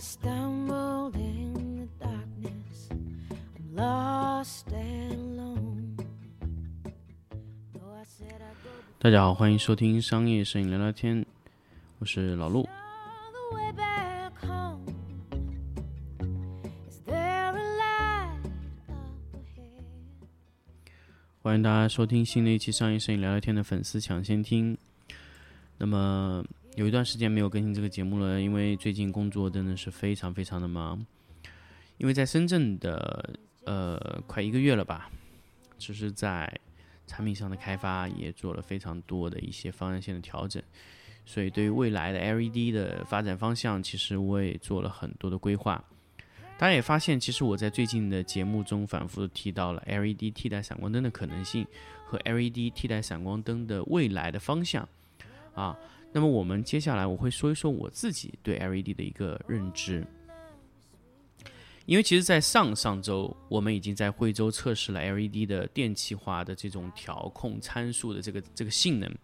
stumbled in the darkness. Lostandalone 大家好欢迎收听商业摄影聊聊天我是老陆。欢迎大家收听新的一期商业摄影聊聊天的粉丝抢先听。那么有一段时间没有更新这个节目了，因为最近工作真的是非常非常的忙。因为在深圳的呃快一个月了吧，只是在产品上的开发也做了非常多的一些方案性的调整，所以对于未来的 LED 的发展方向，其实我也做了很多的规划。大家也发现，其实我在最近的节目中反复提到了 LED 替代闪光灯的可能性和 LED 替代闪光灯的未来的方向啊。那么我们接下来我会说一说我自己对 LED 的一个认知，因为其实，在上上周我们已经在惠州测试了 LED 的电气化的这种调控参数的这个这个性能。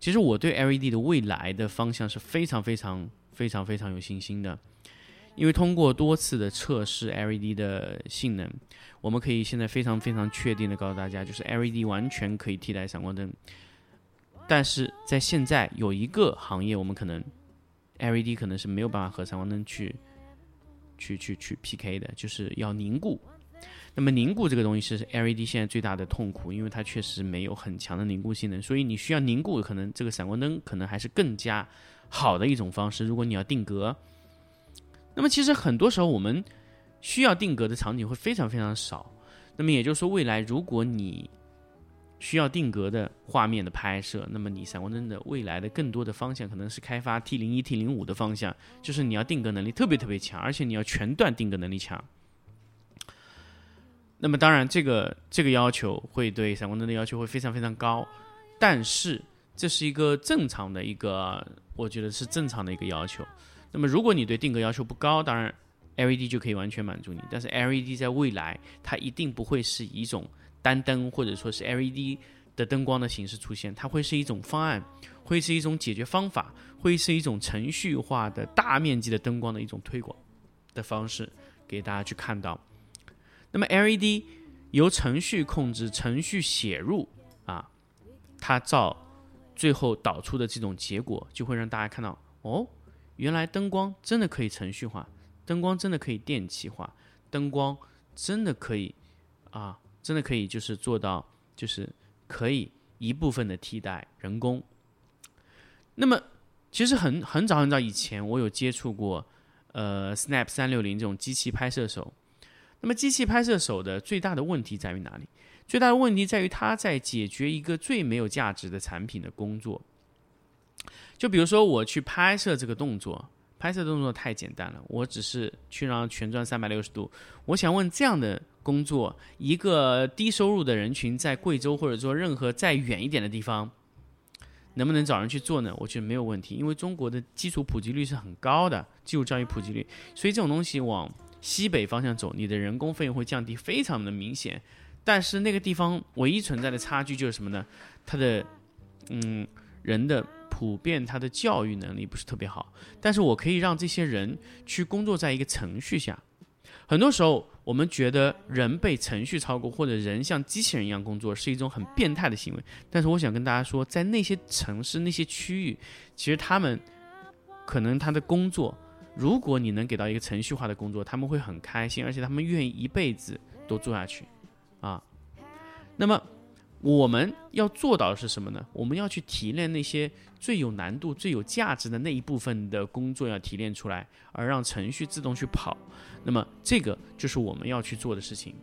其实我对 LED 的未来的方向是非常非常非常非常有信心的。因为通过多次的测试 LED 的性能，我们可以现在非常非常确定的告诉大家，就是 LED 完全可以替代闪光灯。但是在现在有一个行业，我们可能 LED 可能是没有办法和闪光灯去去去去 PK 的，就是要凝固。那么凝固这个东西是 LED 现在最大的痛苦，因为它确实没有很强的凝固性能，所以你需要凝固，可能这个闪光灯可能还是更加好的一种方式。如果你要定格。那么其实很多时候我们需要定格的场景会非常非常少。那么也就是说，未来如果你需要定格的画面的拍摄，那么你闪光灯的未来的更多的方向可能是开发 T 零一、T 零五的方向，就是你要定格能力特别特别强，而且你要全段定格能力强。那么当然，这个这个要求会对闪光灯的要求会非常非常高，但是这是一个正常的一个，我觉得是正常的一个要求。那么，如果你对定格要求不高，当然 LED 就可以完全满足你。但是 LED 在未来，它一定不会是一种单灯或者说是 LED 的灯光的形式出现，它会是一种方案，会是一种解决方法，会是一种程序化的大面积的灯光的一种推广的方式，给大家去看到。那么 LED 由程序控制、程序写入啊，它照最后导出的这种结果，就会让大家看到哦。原来灯光真的可以程序化，灯光真的可以电气化，灯光真的可以啊，真的可以就是做到，就是可以一部分的替代人工。那么其实很很早很早以前，我有接触过呃 Snap 三六零这种机器拍摄手。那么机器拍摄手的最大的问题在于哪里？最大的问题在于它在解决一个最没有价值的产品的工作。就比如说，我去拍摄这个动作，拍摄动作太简单了，我只是去让全转三百六十度。我想问，这样的工作，一个低收入的人群在贵州或者说任何再远一点的地方，能不能找人去做呢？我觉得没有问题，因为中国的基础普及率是很高的，基础教育普及率，所以这种东西往西北方向走，你的人工费用会降低非常的明显。但是那个地方唯一存在的差距就是什么呢？它的，嗯，人的。普遍他的教育能力不是特别好，但是我可以让这些人去工作在一个程序下。很多时候，我们觉得人被程序超过，或者人像机器人一样工作，是一种很变态的行为。但是我想跟大家说，在那些城市、那些区域，其实他们可能他的工作，如果你能给到一个程序化的工作，他们会很开心，而且他们愿意一辈子都做下去啊。那么。我们要做到的是什么呢？我们要去提炼那些最有难度、最有价值的那一部分的工作，要提炼出来，而让程序自动去跑。那么，这个就是我们要去做的事情。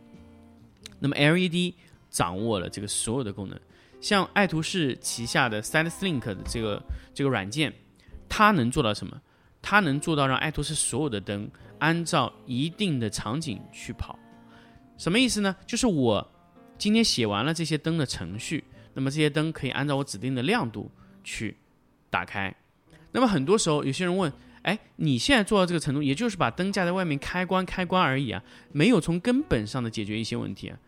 那么，LED 掌握了这个所有的功能，像爱图仕旗下的 SideSlink 的这个这个软件，它能做到什么？它能做到让爱图仕所有的灯按照一定的场景去跑。什么意思呢？就是我。今天写完了这些灯的程序，那么这些灯可以按照我指定的亮度去打开。那么很多时候，有些人问：“哎，你现在做到这个程度，也就是把灯架在外面开关开关而已啊，没有从根本上的解决一些问题啊？”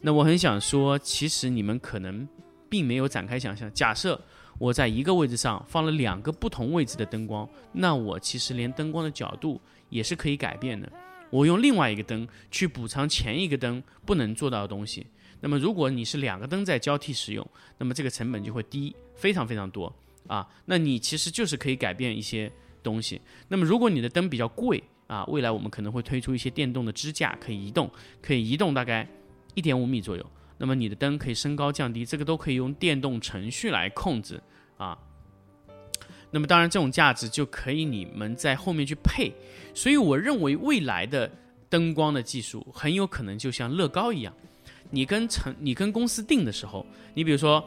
那我很想说，其实你们可能并没有展开想象。假设我在一个位置上放了两个不同位置的灯光，那我其实连灯光的角度也是可以改变的。我用另外一个灯去补偿前一个灯不能做到的东西。那么，如果你是两个灯在交替使用，那么这个成本就会低非常非常多啊。那你其实就是可以改变一些东西。那么，如果你的灯比较贵啊，未来我们可能会推出一些电动的支架，可以移动，可以移动大概一点五米左右。那么你的灯可以升高降低，这个都可以用电动程序来控制啊。那么当然，这种价值就可以你们在后面去配。所以我认为未来的灯光的技术很有可能就像乐高一样，你跟成你跟公司定的时候，你比如说。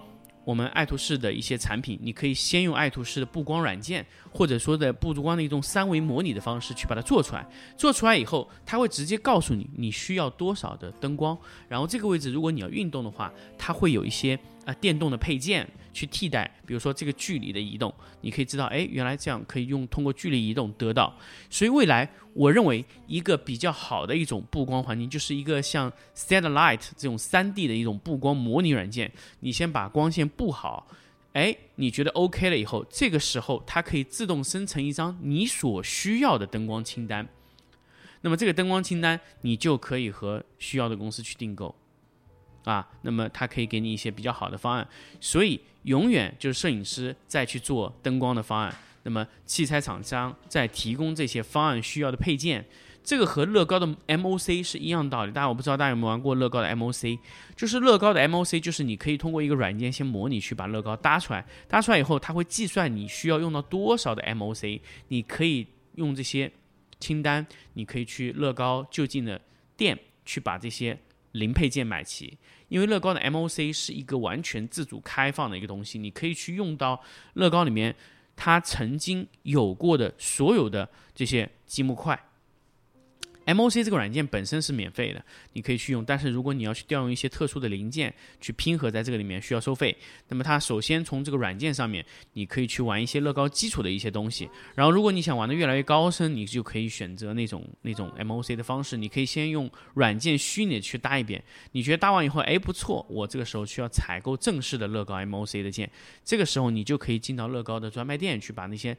我们爱图仕的一些产品，你可以先用爱图仕的布光软件，或者说的布光的一种三维模拟的方式去把它做出来。做出来以后，它会直接告诉你你需要多少的灯光，然后这个位置如果你要运动的话，它会有一些啊电动的配件。去替代，比如说这个距离的移动，你可以知道，哎，原来这样可以用通过距离移动得到。所以未来，我认为一个比较好的一种布光环境，就是一个像 Satellite 这种 3D 的一种布光模拟软件。你先把光线布好，哎，你觉得 OK 了以后，这个时候它可以自动生成一张你所需要的灯光清单。那么这个灯光清单，你就可以和需要的公司去订购。啊，那么他可以给你一些比较好的方案，所以永远就是摄影师在去做灯光的方案，那么器材厂商在提供这些方案需要的配件，这个和乐高的 MOC 是一样道理。大家我不知道大家有没有玩过乐高的 MOC，就是乐高的 MOC，就是你可以通过一个软件先模拟去把乐高搭出来，搭出来以后，它会计算你需要用到多少的 MOC，你可以用这些清单，你可以去乐高就近的店去把这些零配件买齐。因为乐高的 MOC 是一个完全自主开放的一个东西，你可以去用到乐高里面它曾经有过的所有的这些积木块。MOC 这个软件本身是免费的，你可以去用。但是如果你要去调用一些特殊的零件去拼合在这个里面，需要收费。那么它首先从这个软件上面，你可以去玩一些乐高基础的一些东西。然后如果你想玩的越来越高深，你就可以选择那种那种 MOC 的方式。你可以先用软件虚拟去搭一遍，你觉得搭完以后，哎不错，我这个时候需要采购正式的乐高 MOC 的件。这个时候你就可以进到乐高的专卖店去把那些。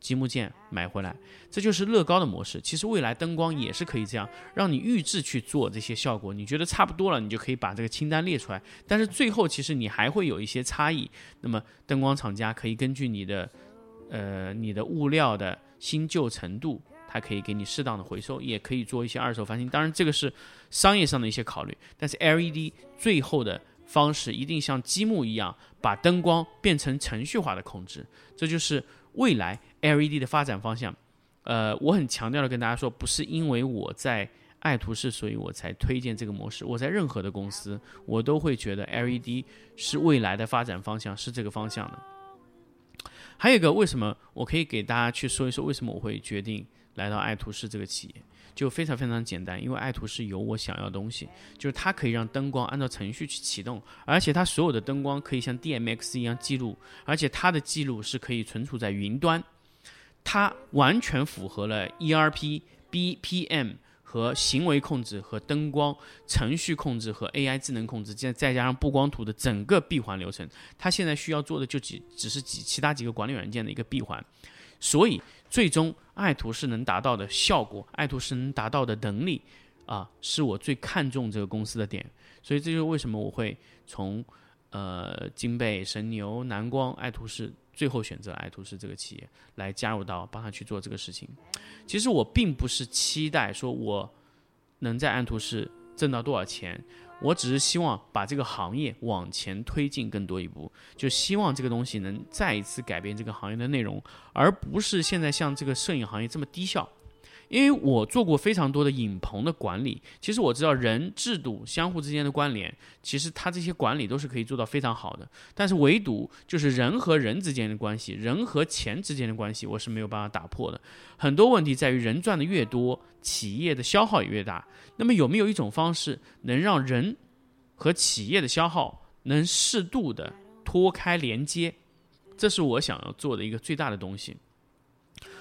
积木件买回来，这就是乐高的模式。其实未来灯光也是可以这样，让你预制去做这些效果。你觉得差不多了，你就可以把这个清单列出来。但是最后其实你还会有一些差异。那么灯光厂家可以根据你的，呃，你的物料的新旧程度，它可以给你适当的回收，也可以做一些二手翻新。当然这个是商业上的一些考虑。但是 LED 最后的方式一定像积木一样，把灯光变成程序化的控制。这就是未来。LED 的发展方向，呃，我很强调的跟大家说，不是因为我在爱图仕，所以我才推荐这个模式。我在任何的公司，我都会觉得 LED 是未来的发展方向，是这个方向的。还有一个，为什么我可以给大家去说一说，为什么我会决定来到爱图仕这个企业，就非常非常简单，因为爱图仕有我想要的东西，就是它可以让灯光按照程序去启动，而且它所有的灯光可以像 DMX 一样记录，而且它的记录是可以存储在云端。它完全符合了 ERP、BPM 和行为控制和灯光程序控制和 AI 智能控制，再再加上布光图的整个闭环流程。它现在需要做的就几，只是几其他几个管理软件的一个闭环。所以，最终爱图仕能达到的效果，爱图仕能达到的能力啊，是我最看重这个公司的点。所以，这就是为什么我会从呃金贝、神牛、蓝光、爱图仕。最后选择爱图仕这个企业来加入到帮他去做这个事情。其实我并不是期待说我能在爱图仕挣到多少钱，我只是希望把这个行业往前推进更多一步，就希望这个东西能再一次改变这个行业的内容，而不是现在像这个摄影行业这么低效。因为我做过非常多的影棚的管理，其实我知道人、制度相互之间的关联，其实它这些管理都是可以做到非常好的。但是唯独就是人和人之间的关系，人和钱之间的关系，我是没有办法打破的。很多问题在于人赚的越多，企业的消耗也越大。那么有没有一种方式能让人和企业的消耗能适度的脱开连接？这是我想要做的一个最大的东西。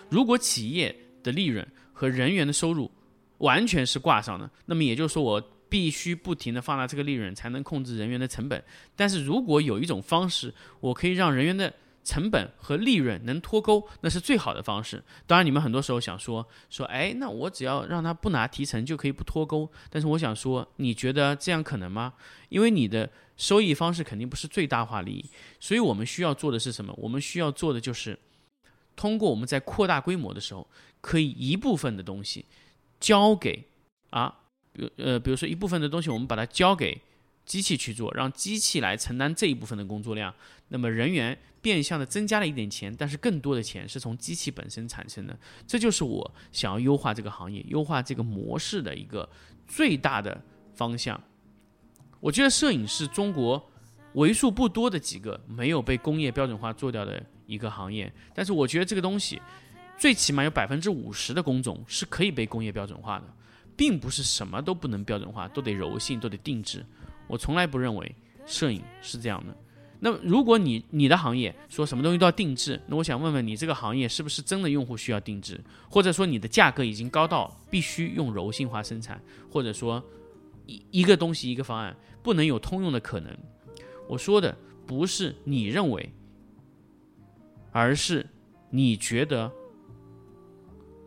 如果企业的利润，和人员的收入完全是挂上的，那么也就是说，我必须不停的放大这个利润，才能控制人员的成本。但是如果有一种方式，我可以让人员的成本和利润能脱钩，那是最好的方式。当然，你们很多时候想说说，哎，那我只要让他不拿提成就可以不脱钩。但是我想说，你觉得这样可能吗？因为你的收益方式肯定不是最大化利益，所以我们需要做的是什么？我们需要做的就是通过我们在扩大规模的时候，可以一部分的东西交给啊。比呃，比如说一部分的东西，我们把它交给机器去做，让机器来承担这一部分的工作量。那么人员变相的增加了一点钱，但是更多的钱是从机器本身产生的。这就是我想要优化这个行业、优化这个模式的一个最大的方向。我觉得摄影是中国为数不多的几个没有被工业标准化做掉的一个行业，但是我觉得这个东西最起码有百分之五十的工种是可以被工业标准化的。并不是什么都不能标准化，都得柔性，都得定制。我从来不认为摄影是这样的。那么，如果你你的行业说什么东西都要定制，那我想问问你，这个行业是不是真的用户需要定制？或者说你的价格已经高到必须用柔性化生产？或者说一一个东西一个方案不能有通用的可能？我说的不是你认为，而是你觉得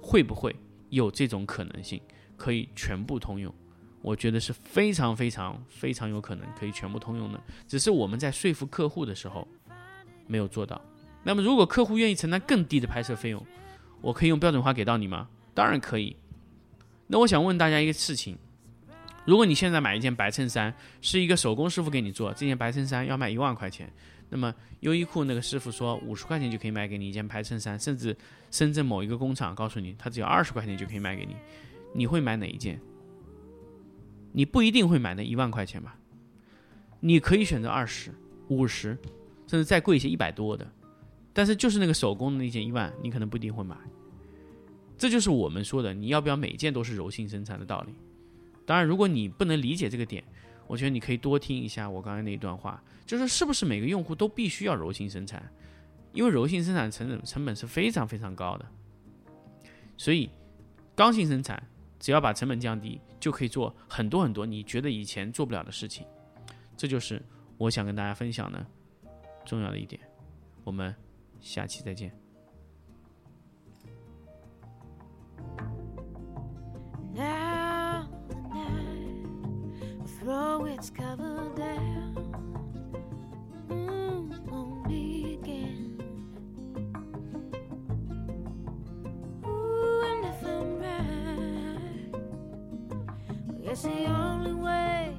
会不会有这种可能性？可以全部通用，我觉得是非常非常非常有可能可以全部通用的，只是我们在说服客户的时候没有做到。那么，如果客户愿意承担更低的拍摄费用，我可以用标准化给到你吗？当然可以。那我想问大家一个事情：如果你现在买一件白衬衫，是一个手工师傅给你做，这件白衬衫要卖一万块钱，那么优衣库那个师傅说五十块钱就可以卖给你一件白衬衫，甚至深圳某一个工厂告诉你他只要二十块钱就可以卖给你。你会买哪一件？你不一定会买那一万块钱吧？你可以选择二十五十，甚至再贵一些一百多的，但是就是那个手工的那件一万，你可能不一定会买。这就是我们说的，你要不要每件都是柔性生产的道理。当然，如果你不能理解这个点，我觉得你可以多听一下我刚才那一段话，就是是不是每个用户都必须要柔性生产？因为柔性生产成本成本是非常非常高的，所以刚性生产。只要把成本降低，就可以做很多很多你觉得以前做不了的事情。这就是我想跟大家分享的重要的一点。我们下期再见。throw its cover down. Mm, Ooh, and if I'm right, it's the only way.